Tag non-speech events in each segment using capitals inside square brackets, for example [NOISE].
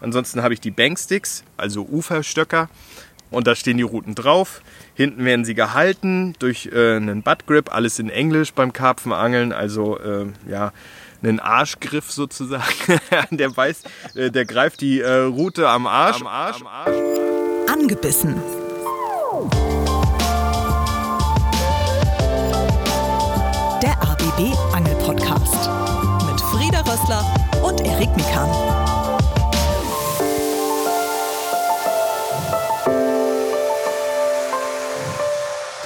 Ansonsten habe ich die Banksticks, also Uferstöcker. Und da stehen die Routen drauf. Hinten werden sie gehalten durch äh, einen Buttgrip, alles in Englisch beim Karpfenangeln. Also äh, ja, einen Arschgriff sozusagen. [LAUGHS] der weiß, äh, der greift die äh, Route am Arsch. Am Arsch. Am Arsch. Angebissen. Der ABB Angel Podcast mit Frieda Rössler und Erik Mikan.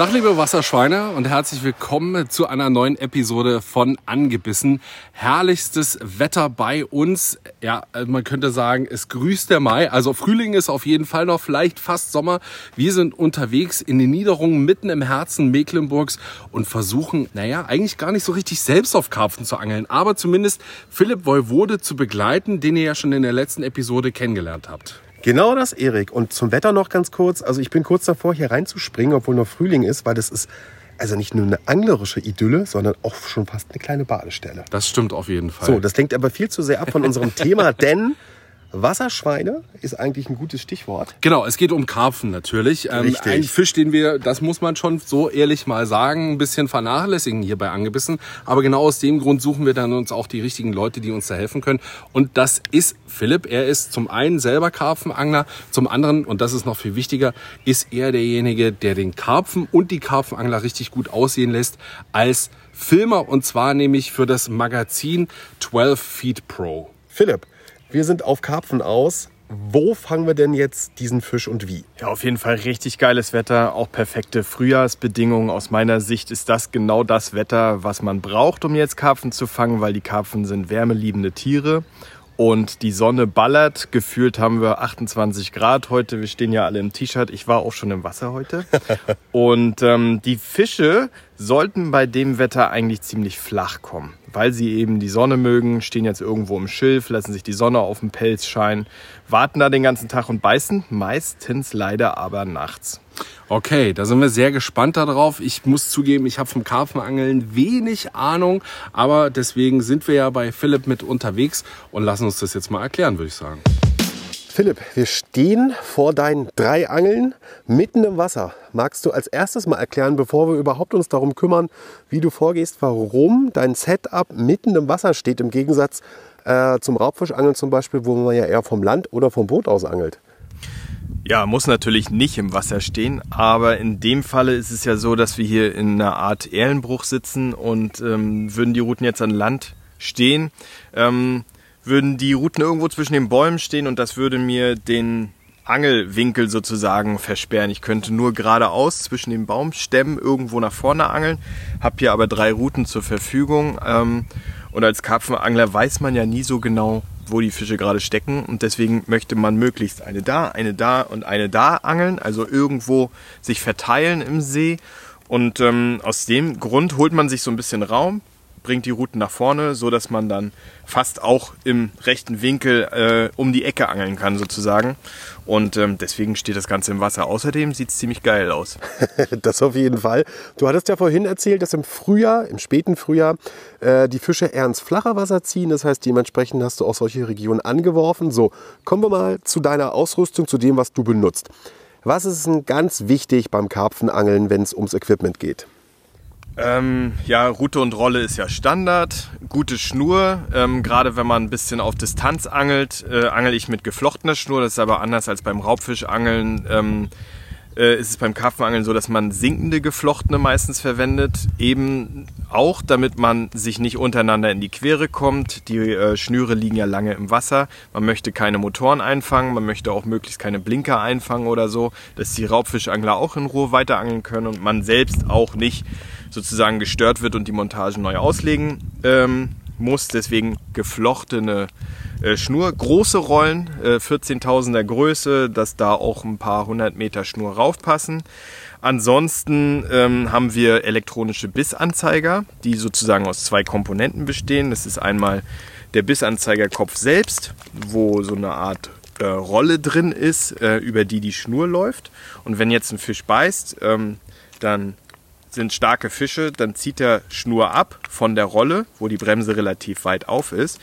Tag, liebe Wasserschweine und herzlich willkommen zu einer neuen Episode von Angebissen. Herrlichstes Wetter bei uns. Ja, man könnte sagen, es grüßt der Mai. Also Frühling ist auf jeden Fall noch, vielleicht fast Sommer. Wir sind unterwegs in den Niederungen mitten im Herzen Mecklenburgs und versuchen, naja, eigentlich gar nicht so richtig selbst auf Karpfen zu angeln, aber zumindest Philipp Woiwode zu begleiten, den ihr ja schon in der letzten Episode kennengelernt habt. Genau das, Erik. Und zum Wetter noch ganz kurz. Also ich bin kurz davor, hier reinzuspringen, obwohl noch Frühling ist, weil das ist also nicht nur eine anglerische Idylle, sondern auch schon fast eine kleine Badestelle. Das stimmt auf jeden Fall. So, das lenkt aber viel zu sehr ab von unserem Thema, [LAUGHS] denn Wasserschweine ist eigentlich ein gutes Stichwort. Genau, es geht um Karpfen natürlich. Ähm, Richtig. ein Fisch, den wir, das muss man schon so ehrlich mal sagen, ein bisschen vernachlässigen hier bei Angebissen. Aber genau aus dem Grund suchen wir dann uns auch die richtigen Leute, die uns da helfen können. Und das ist Philipp. Er ist zum einen selber Karpfenangler, zum anderen, und das ist noch viel wichtiger, ist er derjenige, der den Karpfen und die Karpfenangler richtig gut aussehen lässt als Filmer. Und zwar nämlich für das Magazin 12 Feet Pro. Philipp, wir sind auf Karpfen aus. Wo fangen wir denn jetzt diesen Fisch und wie? Ja, auf jeden Fall richtig geiles Wetter, auch perfekte Frühjahrsbedingungen. Aus meiner Sicht ist das genau das Wetter, was man braucht, um jetzt Karpfen zu fangen, weil die Karpfen sind wärmeliebende Tiere und die Sonne ballert. Gefühlt haben wir 28 Grad heute. Wir stehen ja alle im T-Shirt. Ich war auch schon im Wasser heute. [LAUGHS] und ähm, die Fische sollten bei dem Wetter eigentlich ziemlich flach kommen, weil sie eben die Sonne mögen, stehen jetzt irgendwo im Schilf, lassen sich die Sonne auf dem Pelz scheinen, warten da den ganzen Tag und beißen, meistens leider aber nachts. Okay, da sind wir sehr gespannt darauf. Ich muss zugeben, ich habe vom Karpfenangeln wenig Ahnung, aber deswegen sind wir ja bei Philipp mit unterwegs und lassen uns das jetzt mal erklären, würde ich sagen. Philipp, wir stehen vor deinen drei Angeln mitten im Wasser. Magst du als erstes mal erklären, bevor wir überhaupt uns darum kümmern, wie du vorgehst, warum dein Setup mitten im Wasser steht, im Gegensatz äh, zum Raubfischangeln zum Beispiel, wo man ja eher vom Land oder vom Boot aus angelt? Ja, muss natürlich nicht im Wasser stehen, aber in dem Falle ist es ja so, dass wir hier in einer Art Erlenbruch sitzen und ähm, würden die Routen jetzt an Land stehen, ähm, würden die Routen irgendwo zwischen den Bäumen stehen und das würde mir den Angelwinkel sozusagen versperren. Ich könnte nur geradeaus zwischen den Baumstämmen irgendwo nach vorne angeln, habe hier aber drei Routen zur Verfügung ähm, und als Karpfenangler weiß man ja nie so genau, wo die Fische gerade stecken und deswegen möchte man möglichst eine da, eine da und eine da angeln, also irgendwo sich verteilen im See und ähm, aus dem Grund holt man sich so ein bisschen Raum, bringt die Routen nach vorne, so dass man dann fast auch im rechten Winkel äh, um die Ecke angeln kann sozusagen. Und ähm, deswegen steht das Ganze im Wasser. Außerdem sieht es ziemlich geil aus. [LAUGHS] das auf jeden Fall. Du hattest ja vorhin erzählt, dass im Frühjahr, im späten Frühjahr, äh, die Fische eher ins flache Wasser ziehen. Das heißt, dementsprechend hast du auch solche Regionen angeworfen. So, kommen wir mal zu deiner Ausrüstung, zu dem, was du benutzt. Was ist denn ganz wichtig beim Karpfenangeln, wenn es ums Equipment geht? Ähm, ja, Route und Rolle ist ja Standard. Gute Schnur. Ähm, Gerade wenn man ein bisschen auf Distanz angelt, äh, angel ich mit geflochtener Schnur. Das ist aber anders als beim Raubfischangeln. Ähm, äh, ist es beim Karpfenangeln so, dass man sinkende geflochtene meistens verwendet. Eben auch, damit man sich nicht untereinander in die Quere kommt. Die äh, Schnüre liegen ja lange im Wasser. Man möchte keine Motoren einfangen. Man möchte auch möglichst keine Blinker einfangen oder so, dass die Raubfischangler auch in Ruhe weiterangeln können und man selbst auch nicht sozusagen gestört wird und die Montage neu auslegen ähm, muss. Deswegen geflochtene äh, Schnur. Große Rollen, äh, 14.000er Größe, dass da auch ein paar hundert Meter Schnur raufpassen. Ansonsten ähm, haben wir elektronische Bissanzeiger, die sozusagen aus zwei Komponenten bestehen. Das ist einmal der Bissanzeigerkopf selbst, wo so eine Art äh, Rolle drin ist, äh, über die die Schnur läuft. Und wenn jetzt ein Fisch beißt, ähm, dann sind starke Fische, dann zieht der Schnur ab von der Rolle, wo die Bremse relativ weit auf ist.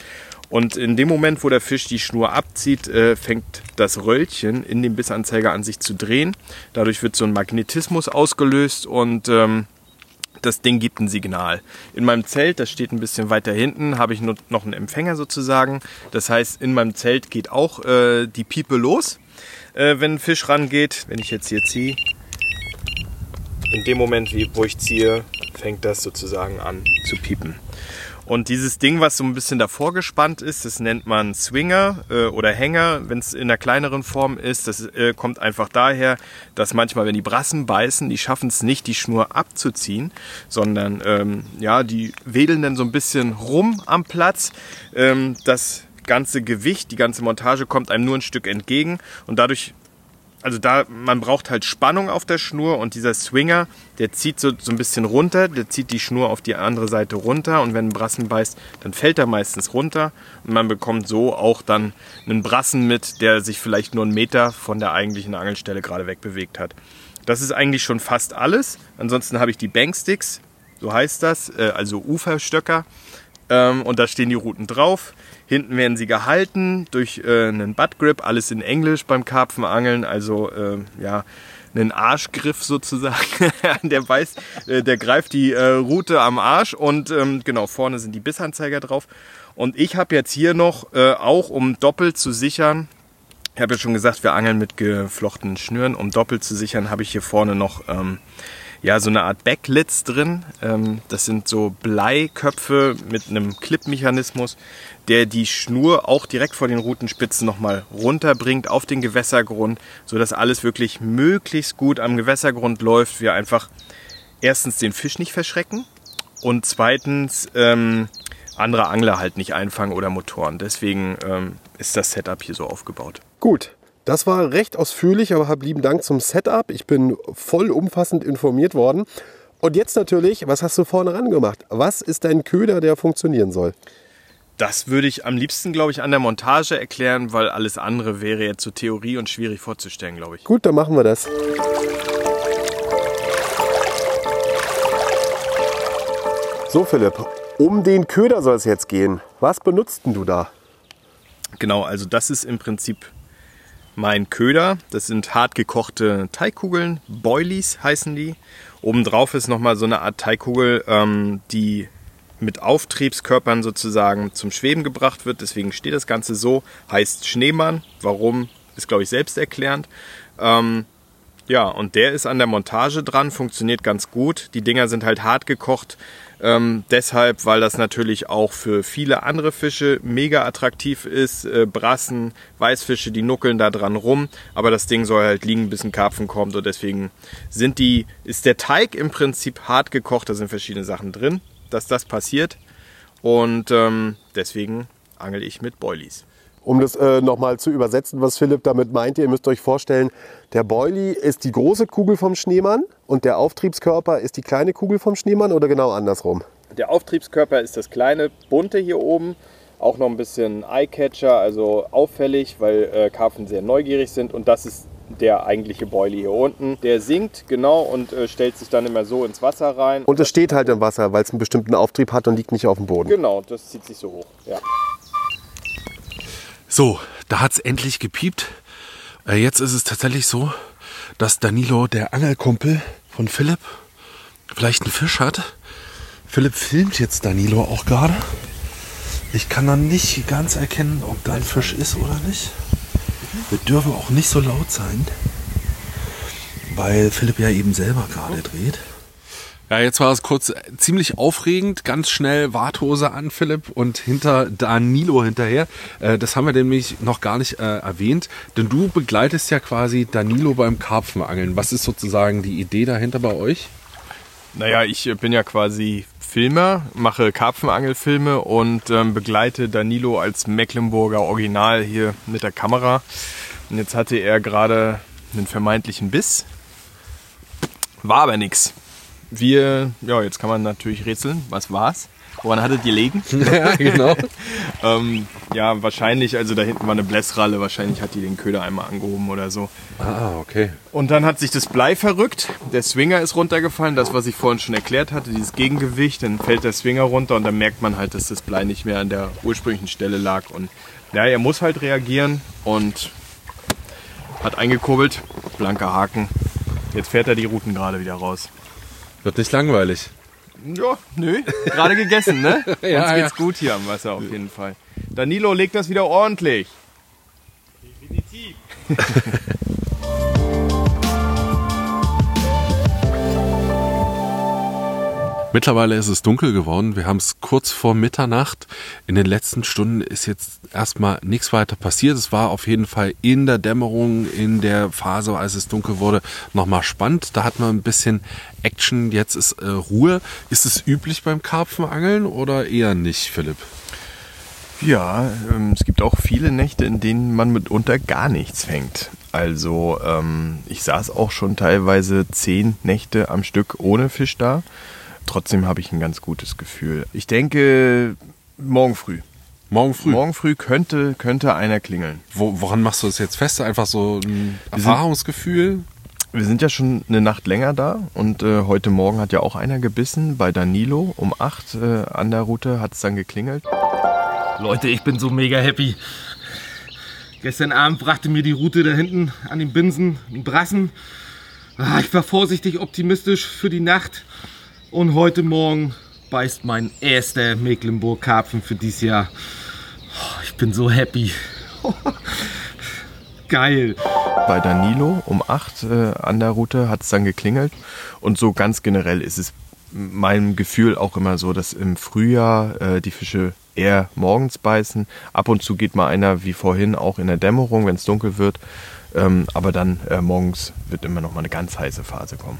Und in dem Moment, wo der Fisch die Schnur abzieht, äh, fängt das Röllchen in dem Bissanzeiger an sich zu drehen. Dadurch wird so ein Magnetismus ausgelöst und ähm, das Ding gibt ein Signal. In meinem Zelt, das steht ein bisschen weiter hinten, habe ich noch einen Empfänger sozusagen. Das heißt, in meinem Zelt geht auch äh, die Piepe los, äh, wenn ein Fisch rangeht. Wenn ich jetzt hier ziehe, in dem Moment, wo ich ziehe, fängt das sozusagen an zu piepen. Und dieses Ding, was so ein bisschen davor gespannt ist, das nennt man Swinger äh, oder Hänger, wenn es in einer kleineren Form ist. Das äh, kommt einfach daher, dass manchmal, wenn die Brassen beißen, die schaffen es nicht, die Schnur abzuziehen, sondern ähm, ja, die wedeln dann so ein bisschen rum am Platz. Ähm, das ganze Gewicht, die ganze Montage kommt einem nur ein Stück entgegen und dadurch also da, man braucht halt Spannung auf der Schnur und dieser Swinger, der zieht so, so ein bisschen runter, der zieht die Schnur auf die andere Seite runter und wenn ein Brassen beißt, dann fällt er meistens runter und man bekommt so auch dann einen Brassen mit, der sich vielleicht nur einen Meter von der eigentlichen Angelstelle gerade wegbewegt hat. Das ist eigentlich schon fast alles. Ansonsten habe ich die Banksticks, so heißt das, äh, also Uferstöcker ähm, und da stehen die Routen drauf. Hinten werden sie gehalten durch äh, einen Buttgrip, alles in Englisch beim Karpfenangeln, also äh, ja, einen Arschgriff sozusagen. [LAUGHS] der weiß, äh, der greift die äh, Route am Arsch und ähm, genau vorne sind die Bissanzeiger drauf. Und ich habe jetzt hier noch, äh, auch um doppelt zu sichern, ich habe ja schon gesagt, wir angeln mit geflochtenen Schnüren. Um doppelt zu sichern, habe ich hier vorne noch ähm, ja, so eine Art Backlits drin. Ähm, das sind so Bleiköpfe mit einem Clip-Mechanismus, der die Schnur auch direkt vor den Rutenspitzen nochmal runterbringt auf den Gewässergrund, sodass alles wirklich möglichst gut am Gewässergrund läuft. Wir einfach erstens den Fisch nicht verschrecken und zweitens ähm, andere Angler halt nicht einfangen oder Motoren. Deswegen ähm, ist das Setup hier so aufgebaut. Gut, das war recht ausführlich, aber hab lieben Dank zum Setup. Ich bin voll umfassend informiert worden. Und jetzt natürlich, was hast du vorne ran gemacht? Was ist dein Köder, der funktionieren soll? Das würde ich am liebsten, glaube ich, an der Montage erklären, weil alles andere wäre jetzt zur so Theorie und schwierig vorzustellen, glaube ich. Gut, dann machen wir das. So, Philipp, um den Köder soll es jetzt gehen. Was benutzt denn du da? Genau, also das ist im Prinzip mein Köder. Das sind hart gekochte Teigkugeln. Boilies heißen die. Obendrauf ist nochmal so eine Art Teigkugel, ähm, die mit Auftriebskörpern sozusagen zum Schweben gebracht wird. Deswegen steht das Ganze so. Heißt Schneemann. Warum? Ist, glaube ich, selbsterklärend. Ähm, ja, und der ist an der Montage dran, funktioniert ganz gut. Die Dinger sind halt hart gekocht. Ähm, deshalb, weil das natürlich auch für viele andere Fische mega attraktiv ist. Äh, Brassen, Weißfische, die nuckeln da dran rum. Aber das Ding soll halt liegen, bis ein Karpfen kommt. Und deswegen sind die, ist der Teig im Prinzip hart gekocht. Da sind verschiedene Sachen drin, dass das passiert. Und ähm, deswegen angel ich mit Boilies. Um das äh, nochmal zu übersetzen, was Philipp damit meinte, ihr müsst euch vorstellen, der Boilie ist die große Kugel vom Schneemann und der Auftriebskörper ist die kleine Kugel vom Schneemann oder genau andersrum? Der Auftriebskörper ist das kleine bunte hier oben, auch noch ein bisschen Eyecatcher, also auffällig, weil äh, Karpfen sehr neugierig sind und das ist der eigentliche Boilie hier unten. Der sinkt genau und äh, stellt sich dann immer so ins Wasser rein. Und es steht halt im Wasser, weil es einen bestimmten Auftrieb hat und liegt nicht auf dem Boden. Genau, das zieht sich so hoch. Ja. So, da hat es endlich gepiept. Äh, jetzt ist es tatsächlich so, dass Danilo, der Angelkumpel von Philipp, vielleicht einen Fisch hat. Philipp filmt jetzt Danilo auch gerade. Ich kann dann nicht ganz erkennen, ob da ein Fisch ist oder nicht. Wir dürfen auch nicht so laut sein, weil Philipp ja eben selber gerade dreht. Ja, jetzt war es kurz ziemlich aufregend. Ganz schnell Warthose an, Philipp, und hinter Danilo hinterher. Äh, das haben wir nämlich noch gar nicht äh, erwähnt, denn du begleitest ja quasi Danilo beim Karpfenangeln. Was ist sozusagen die Idee dahinter bei euch? Naja, ich bin ja quasi Filmer, mache Karpfenangelfilme und ähm, begleite Danilo als Mecklenburger Original hier mit der Kamera. Und jetzt hatte er gerade einen vermeintlichen Biss. War aber nichts wir, ja, jetzt kann man natürlich rätseln, was war's? Woran hattet ihr legen? [LAUGHS] ja, genau. [LAUGHS] ähm, ja, wahrscheinlich, also da hinten war eine Blässralle, wahrscheinlich hat die den Köder einmal angehoben oder so. Ah, okay. Und dann hat sich das Blei verrückt, der Swinger ist runtergefallen, das, was ich vorhin schon erklärt hatte, dieses Gegengewicht, dann fällt der Swinger runter und dann merkt man halt, dass das Blei nicht mehr an der ursprünglichen Stelle lag. Und ja, er muss halt reagieren und hat eingekurbelt, blanker Haken. Jetzt fährt er die Routen gerade wieder raus. Wird nicht langweilig. Ja, nö. Gerade gegessen, ne? [LAUGHS] Ja, Uns geht's ja. gut hier am Wasser auf jeden Fall. Danilo legt das wieder ordentlich. [LAUGHS] Mittlerweile ist es dunkel geworden. Wir haben es kurz vor Mitternacht. In den letzten Stunden ist jetzt erstmal nichts weiter passiert. Es war auf jeden Fall in der Dämmerung, in der Phase, als es dunkel wurde, nochmal spannend. Da hat man ein bisschen Action. Jetzt ist äh, Ruhe. Ist es üblich beim Karpfenangeln oder eher nicht, Philipp? Ja, ähm, es gibt auch viele Nächte, in denen man mitunter gar nichts fängt. Also ähm, ich saß auch schon teilweise zehn Nächte am Stück ohne Fisch da. Trotzdem habe ich ein ganz gutes Gefühl. Ich denke, morgen früh. Morgen früh. Morgen früh könnte, könnte einer klingeln. Wo, woran machst du das jetzt fest? Einfach so ein Erfahrungsgefühl? Wir sind ja schon eine Nacht länger da und äh, heute Morgen hat ja auch einer gebissen bei Danilo. Um 8 äh, an der Route hat es dann geklingelt. Leute, ich bin so mega happy. Gestern Abend brachte mir die Route da hinten an den Binsen einen Brassen. Ah, Ich war vorsichtig optimistisch für die Nacht. Und heute Morgen beißt mein erster Mecklenburg-Karpfen für dieses Jahr. Oh, Ich bin so happy. [LAUGHS] Geil. bei Danilo um 8 äh, an der Route hat es dann geklingelt. Und so ganz generell ist es meinem Gefühl auch immer so, dass im Frühjahr äh, die Fische eher morgens beißen. Ab und zu geht mal einer wie vorhin auch in der Dämmerung, wenn es dunkel wird. Ähm, aber dann äh, morgens wird immer noch mal eine ganz heiße Phase kommen.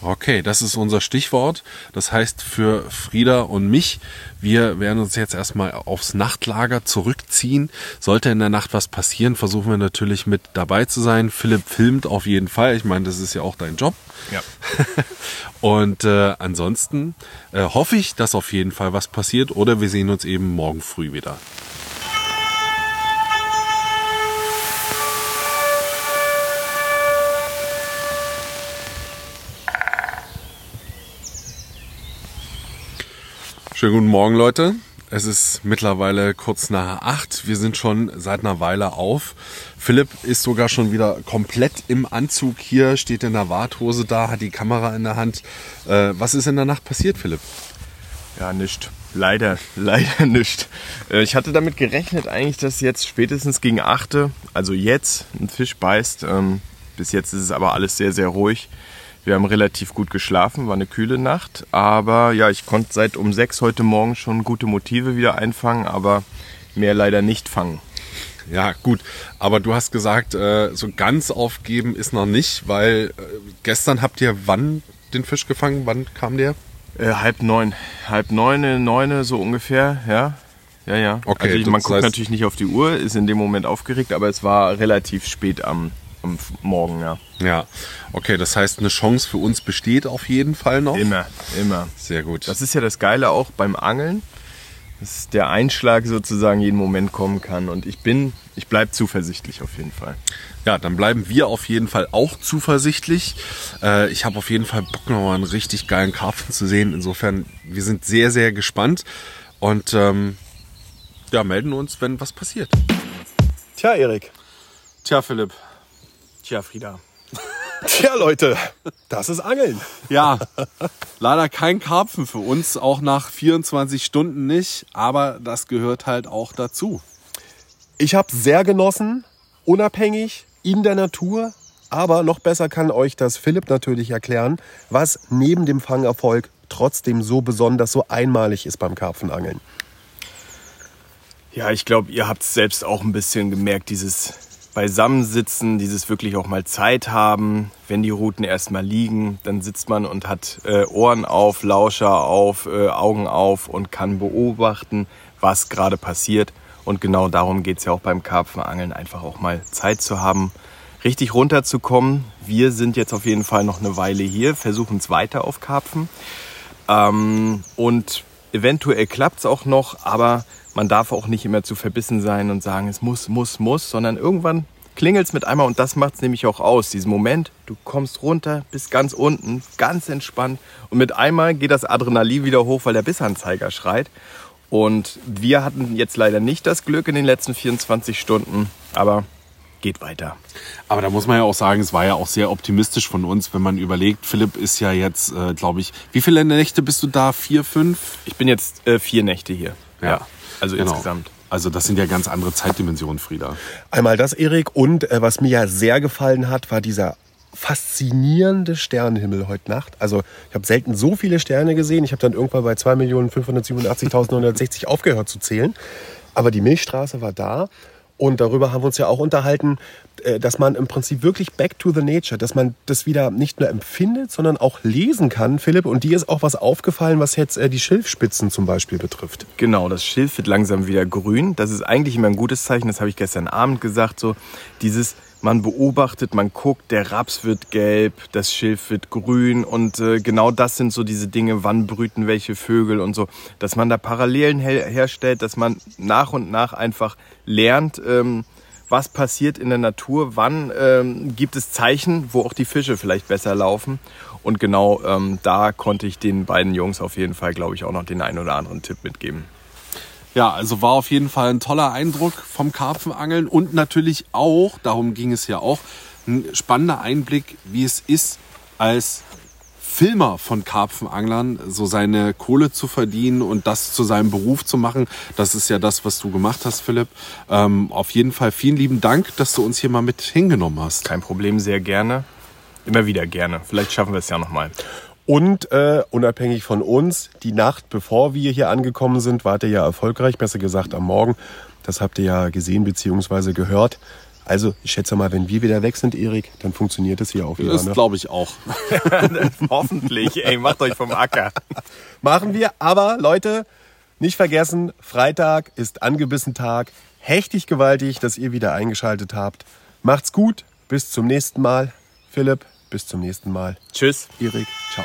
Okay, das ist unser Stichwort. Das heißt für Frieda und mich, wir werden uns jetzt erstmal aufs Nachtlager zurückziehen. Sollte in der Nacht was passieren, versuchen wir natürlich mit dabei zu sein. Philipp filmt auf jeden Fall. Ich meine, das ist ja auch dein Job. Ja. [LAUGHS] Und äh, ansonsten äh, hoffe ich, dass auf jeden Fall was passiert oder wir sehen uns eben morgen früh wieder. Schönen guten Morgen, Leute. Es ist mittlerweile kurz nach acht. Wir sind schon seit einer Weile auf. Philipp ist sogar schon wieder komplett im Anzug hier, steht in der Warthose da, hat die Kamera in der Hand. Äh, was ist in der Nacht passiert, Philipp? Ja, nicht. Leider, [LAUGHS] leider nicht. Äh, Ich hatte damit gerechnet eigentlich, dass jetzt spätestens gegen 8, also jetzt, ein Fisch beißt. Ähm, Bis jetzt ist es aber alles sehr, sehr ruhig. Wir haben relativ gut geschlafen, war eine kühle Nacht. Aber ja, ich konnte seit um 6 heute Morgen schon gute Motive wieder einfangen, aber mehr leider nicht fangen. Ja, gut. Aber du hast gesagt, äh, so ganz aufgeben ist noch nicht, weil äh, gestern habt ihr wann den Fisch gefangen? Wann kam der? Äh, halb neun. Halb neune, neune, so ungefähr, ja. Ja, ja. Okay, also man guckt natürlich nicht auf die Uhr, ist in dem Moment aufgeregt, aber es war relativ spät am, am Morgen, ja. Ja. Okay, das heißt, eine Chance für uns besteht auf jeden Fall noch. Immer, immer. Sehr gut. Das ist ja das Geile auch beim Angeln, dass der Einschlag sozusagen jeden Moment kommen kann. Und ich bin, ich bleibe zuversichtlich auf jeden Fall. Ja, dann bleiben wir auf jeden Fall auch zuversichtlich. Äh, ich habe auf jeden Fall Bock, noch mal einen richtig geilen Karpfen zu sehen. Insofern, wir sind sehr, sehr gespannt und ähm, ja, melden uns, wenn was passiert. Tja, Erik. Tja, Philipp. Tja, Frieda. Tja, Leute, das ist Angeln. Ja, leider kein Karpfen für uns, auch nach 24 Stunden nicht, aber das gehört halt auch dazu. Ich habe sehr genossen, unabhängig, in der Natur. Aber noch besser kann euch das Philipp natürlich erklären, was neben dem Fangerfolg trotzdem so besonders, so einmalig ist beim Karpfenangeln. Ja, ich glaube, ihr habt es selbst auch ein bisschen gemerkt, dieses Beisammensitzen, dieses wirklich auch mal Zeit haben. Wenn die Routen erstmal liegen, dann sitzt man und hat äh, Ohren auf, Lauscher auf, äh, Augen auf und kann beobachten, was gerade passiert. Und genau darum geht es ja auch beim Karpfenangeln, einfach auch mal Zeit zu haben, richtig runterzukommen. Wir sind jetzt auf jeden Fall noch eine Weile hier, versuchen es weiter auf Karpfen. Ähm, und eventuell klappt es auch noch, aber man darf auch nicht immer zu verbissen sein und sagen, es muss, muss, muss, sondern irgendwann klingelt es mit einmal und das macht es nämlich auch aus. Diesen Moment, du kommst runter, bist ganz unten, ganz entspannt und mit einmal geht das Adrenalin wieder hoch, weil der Bissanzeiger schreit. Und wir hatten jetzt leider nicht das Glück in den letzten 24 Stunden, aber geht weiter. Aber da muss man ja auch sagen, es war ja auch sehr optimistisch von uns, wenn man überlegt, Philipp ist ja jetzt, äh, glaube ich, wie viele Nächte bist du da? Vier, fünf? Ich bin jetzt äh, vier Nächte hier. Ja. Also Genau. insgesamt. Also das sind ja ganz andere Zeitdimensionen, Frieda. Einmal das, Erik. Und äh, was mir ja sehr gefallen hat, war dieser faszinierende Sternenhimmel heute Nacht. Also ich habe selten so viele Sterne gesehen. Ich habe dann irgendwann bei 2.587.960 aufgehört zu zählen. Aber die Milchstraße war da. Und darüber haben wir uns ja auch unterhalten, äh, dass man im Prinzip wirklich back to the nature, dass man das wieder nicht nur empfindet, sondern auch lesen kann, Philipp. Und dir ist auch was aufgefallen, was jetzt äh, die Schilfspitzen zum Beispiel betrifft. Genau, das Schilf wird langsam wieder grün. Das ist eigentlich immer ein gutes Zeichen. Das habe ich gestern Abend gesagt. So dieses, man beobachtet, man guckt, der Raps wird gelb, das Schilf wird grün und äh, genau das sind so diese Dinge, wann brüten welche Vögel und so, dass man da Parallelen her herstellt, dass man nach und nach einfach lernt, ähm, was passiert in der Natur, wann ähm, gibt es Zeichen, wo auch die Fische vielleicht besser laufen. Und genau ähm, da konnte ich den beiden Jungs auf jeden Fall, glaube ich, auch noch den einen oder anderen Tipp mitgeben. Ja, also war auf jeden Fall ein toller Eindruck vom Karpfenangeln und natürlich auch, darum ging es ja auch, ein spannender Einblick, wie es ist, als Filmer von Karpfenanglern so seine Kohle zu verdienen und das zu seinem Beruf zu machen. Das ist ja das, was du gemacht hast, Philipp. Ähm, auf jeden Fall vielen lieben Dank, dass du uns hier mal mit hingenommen hast. Kein Problem, sehr gerne. Immer wieder gerne. Vielleicht schaffen wir es ja nochmal. Und äh, unabhängig von uns, die Nacht, bevor wir hier angekommen sind, wart ihr ja erfolgreich, besser gesagt am Morgen. Das habt ihr ja gesehen bzw. gehört. Also ich schätze mal, wenn wir wieder weg sind, Erik, dann funktioniert es hier auch wieder. Das Ne? glaube ich auch. [LAUGHS] Hoffentlich. Ey, macht euch vom Acker. Machen wir. Aber Leute, nicht vergessen, Freitag ist angebissen Tag. Hechtig gewaltig, dass ihr wieder eingeschaltet habt. Macht's gut. Bis zum nächsten Mal. Philipp, bis zum nächsten Mal. Tschüss. Erik, ciao.